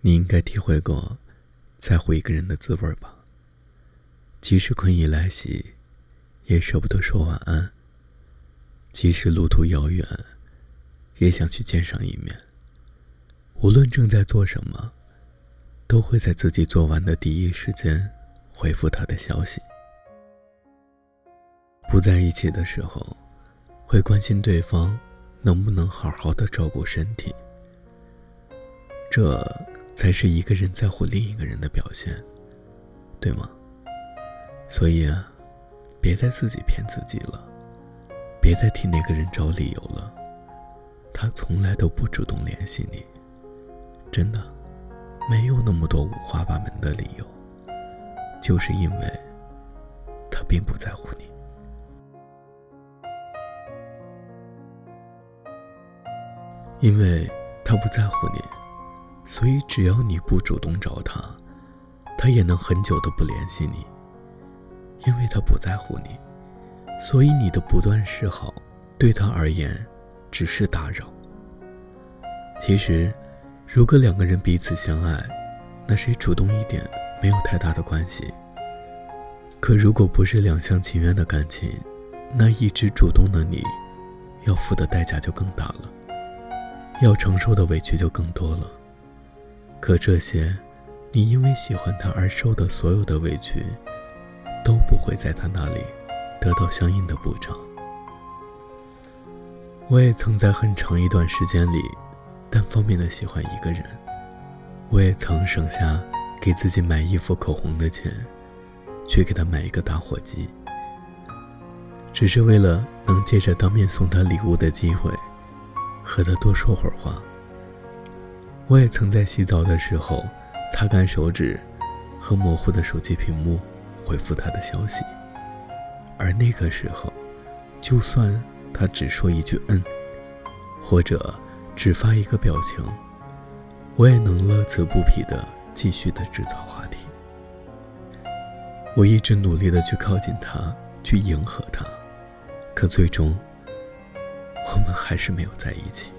你应该体会过在乎一个人的滋味吧？即使困意来袭，也舍不得说晚安；即使路途遥远，也想去见上一面。无论正在做什么，都会在自己做完的第一时间回复他的消息。不在一起的时候，会关心对方能不能好好的照顾身体。这才是一个人在乎另一个人的表现，对吗？所以啊，别再自己骗自己了，别再替那个人找理由了。他从来都不主动联系你，真的，没有那么多五花八门的理由，就是因为他并不在乎你。因为他不在乎你，所以只要你不主动找他，他也能很久都不联系你。因为他不在乎你，所以你的不断示好对他而言只是打扰。其实，如果两个人彼此相爱，那谁主动一点没有太大的关系。可如果不是两厢情愿的感情，那一直主动的你，要付的代价就更大了，要承受的委屈就更多了。可这些，你因为喜欢他而受的所有的委屈。都不会在他那里得到相应的补偿。我也曾在很长一段时间里单方面的喜欢一个人，我也曾省下给自己买衣服、口红的钱，去给他买一个打火机，只是为了能借着当面送他礼物的机会，和他多说会儿话。我也曾在洗澡的时候擦干手指和模糊的手机屏幕。回复他的消息，而那个时候，就算他只说一句“嗯”，或者只发一个表情，我也能乐此不疲的继续的制造话题。我一直努力的去靠近他，去迎合他，可最终，我们还是没有在一起。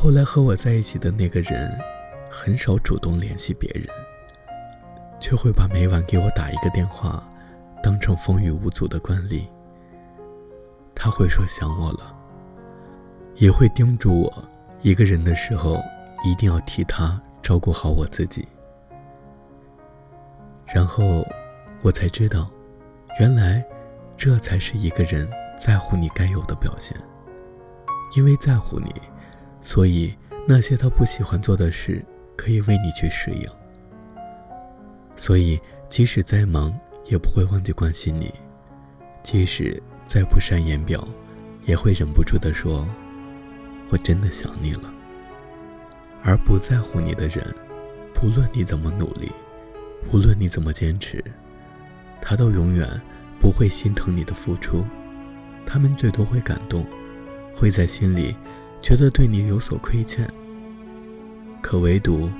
后来和我在一起的那个人，很少主动联系别人。却会把每晚给我打一个电话，当成风雨无阻的惯例。他会说想我了，也会叮嘱我，一个人的时候一定要替他照顾好我自己。然后，我才知道，原来，这才是一个人在乎你该有的表现。因为在乎你，所以那些他不喜欢做的事，可以为你去适应。所以，即使再忙，也不会忘记关心你；即使再不善言表，也会忍不住的说：“我真的想你了。”而不在乎你的人，不论你怎么努力，无论你怎么坚持，他都永远不会心疼你的付出。他们最多会感动，会在心里觉得对你有所亏欠，可唯独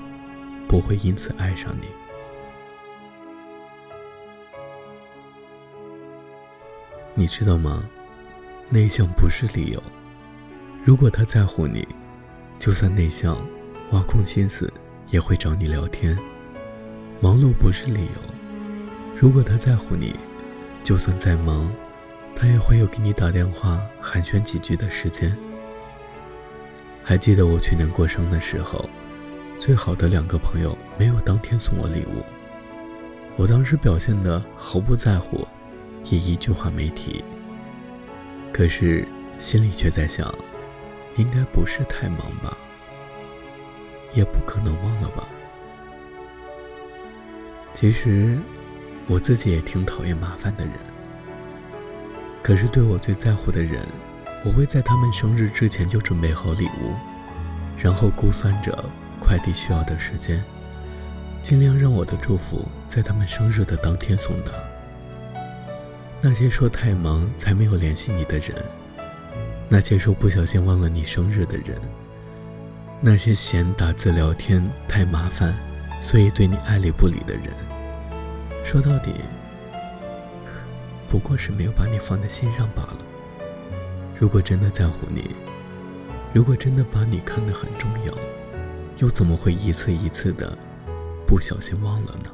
不会因此爱上你。你知道吗？内向不是理由。如果他在乎你，就算内向，挖空心思也会找你聊天。忙碌不是理由。如果他在乎你，就算再忙，他也会有给你打电话寒暄几句的时间。还记得我去年过生的时候，最好的两个朋友没有当天送我礼物，我当时表现的毫不在乎。也一句话没提，可是心里却在想，应该不是太忙吧，也不可能忘了吧。其实我自己也挺讨厌麻烦的人，可是对我最在乎的人，我会在他们生日之前就准备好礼物，然后估算着快递需要的时间，尽量让我的祝福在他们生日的当天送达。那些说太忙才没有联系你的人，那些说不小心忘了你生日的人，那些嫌打字聊天太麻烦，所以对你爱理不理的人，说到底，不过是没有把你放在心上罢了。如果真的在乎你，如果真的把你看得很重要，又怎么会一次一次的不小心忘了呢？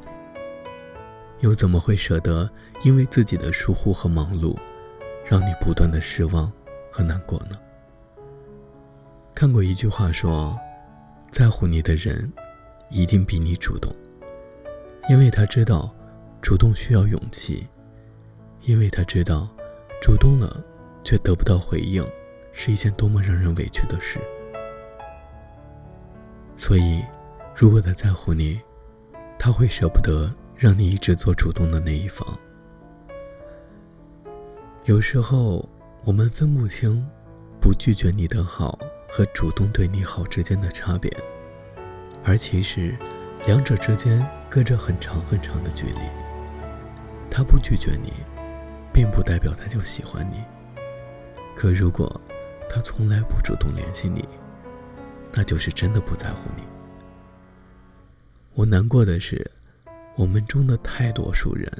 又怎么会舍得因为自己的疏忽和忙碌，让你不断的失望和难过呢？看过一句话说，在乎你的人，一定比你主动，因为他知道，主动需要勇气，因为他知道，主动了却得不到回应，是一件多么让人委屈的事。所以，如果他在乎你，他会舍不得让你一直做主动的那一方。有时候，我们分不清不拒绝你的好和主动对你好之间的差别，而其实，两者之间隔着很长很长的距离。他不拒绝你，并不代表他就喜欢你。可如果他从来不主动联系你，那就是真的不在乎你。我难过的是，我们中的太多数人，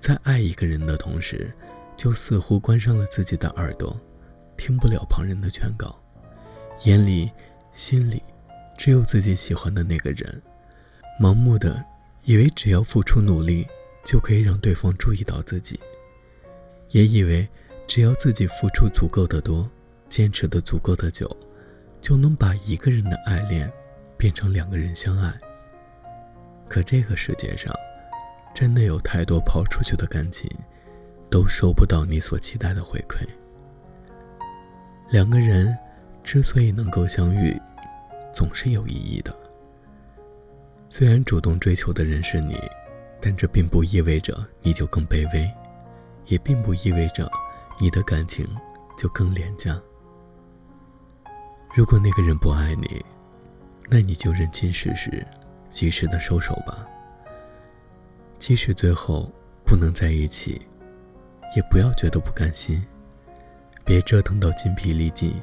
在爱一个人的同时，就似乎关上了自己的耳朵，听不了旁人的劝告，眼里、心里，只有自己喜欢的那个人，盲目的以为只要付出努力，就可以让对方注意到自己，也以为只要自己付出足够的多，坚持的足够的久。就能把一个人的爱恋变成两个人相爱。可这个世界上，真的有太多抛出去的感情，都收不到你所期待的回馈。两个人之所以能够相遇，总是有意义的。虽然主动追求的人是你，但这并不意味着你就更卑微，也并不意味着你的感情就更廉价。如果那个人不爱你，那你就认清事实，及时的收手吧。即使最后不能在一起，也不要觉得不甘心。别折腾到筋疲力尽，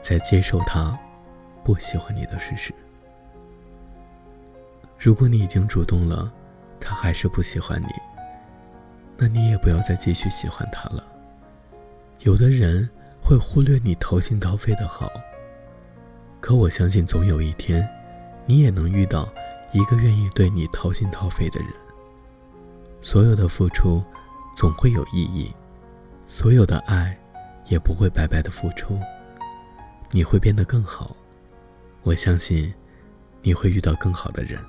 再接受他不喜欢你的事实。如果你已经主动了，他还是不喜欢你，那你也不要再继续喜欢他了。有的人会忽略你掏心掏肺的好。可我相信，总有一天，你也能遇到一个愿意对你掏心掏肺的人。所有的付出，总会有意义；所有的爱，也不会白白的付出。你会变得更好，我相信，你会遇到更好的人。